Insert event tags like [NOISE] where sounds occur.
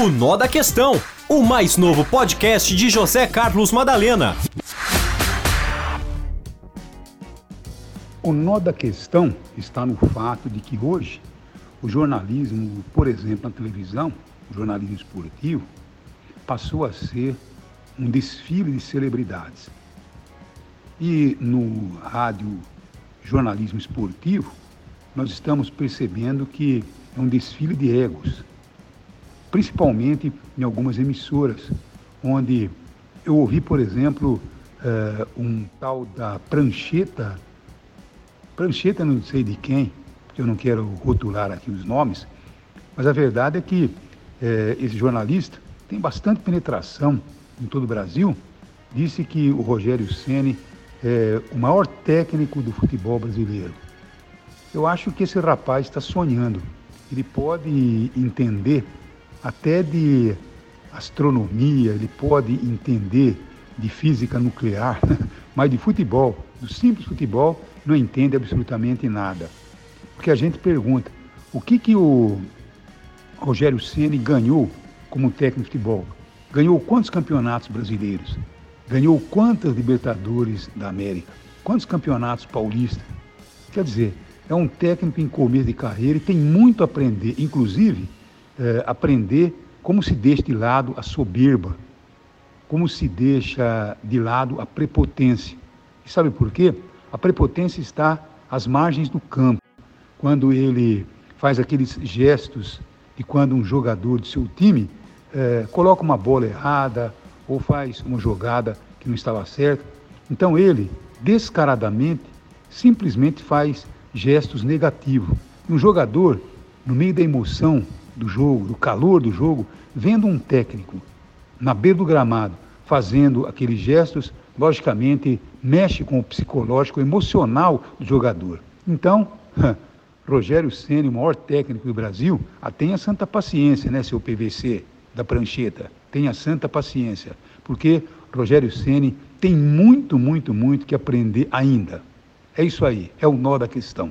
O Nó da Questão, o mais novo podcast de José Carlos Madalena. O nó da questão está no fato de que hoje o jornalismo, por exemplo, na televisão, o jornalismo esportivo, passou a ser um desfile de celebridades. E no rádio jornalismo esportivo, nós estamos percebendo que é um desfile de egos, principalmente em algumas emissoras, onde eu ouvi, por exemplo, uh, um tal da prancheta, prancheta não sei de quem, porque eu não quero rotular aqui os nomes, mas a verdade é que uh, esse jornalista tem bastante penetração em todo o Brasil, disse que o Rogério Ceni é o maior técnico do futebol brasileiro. Eu acho que esse rapaz está sonhando. Ele pode entender até de astronomia, ele pode entender de física nuclear, [LAUGHS] mas de futebol, do simples futebol, não entende absolutamente nada. Porque a gente pergunta, o que que o Rogério Ceni ganhou como técnico de futebol? Ganhou quantos campeonatos brasileiros? Ganhou quantas Libertadores da América? Quantos campeonatos paulistas? Quer dizer, é um técnico em começo de carreira e tem muito a aprender, inclusive é, aprender como se deixa de lado a soberba, como se deixa de lado a prepotência. E sabe por quê? A prepotência está às margens do campo, quando ele faz aqueles gestos de quando um jogador de seu time é, coloca uma bola errada ou faz uma jogada que não estava certa. Então ele, descaradamente, simplesmente faz gestos negativos. Um jogador, no meio da emoção, do jogo, do calor do jogo, vendo um técnico na beira do gramado fazendo aqueles gestos, logicamente mexe com o psicológico, emocional do jogador. Então, [LAUGHS] Rogério Ceni, o maior técnico do Brasil, ah, tenha santa paciência, né, seu PVC da prancheta. Tenha santa paciência, porque Rogério Ceni tem muito, muito, muito que aprender ainda. É isso aí, é o nó da questão.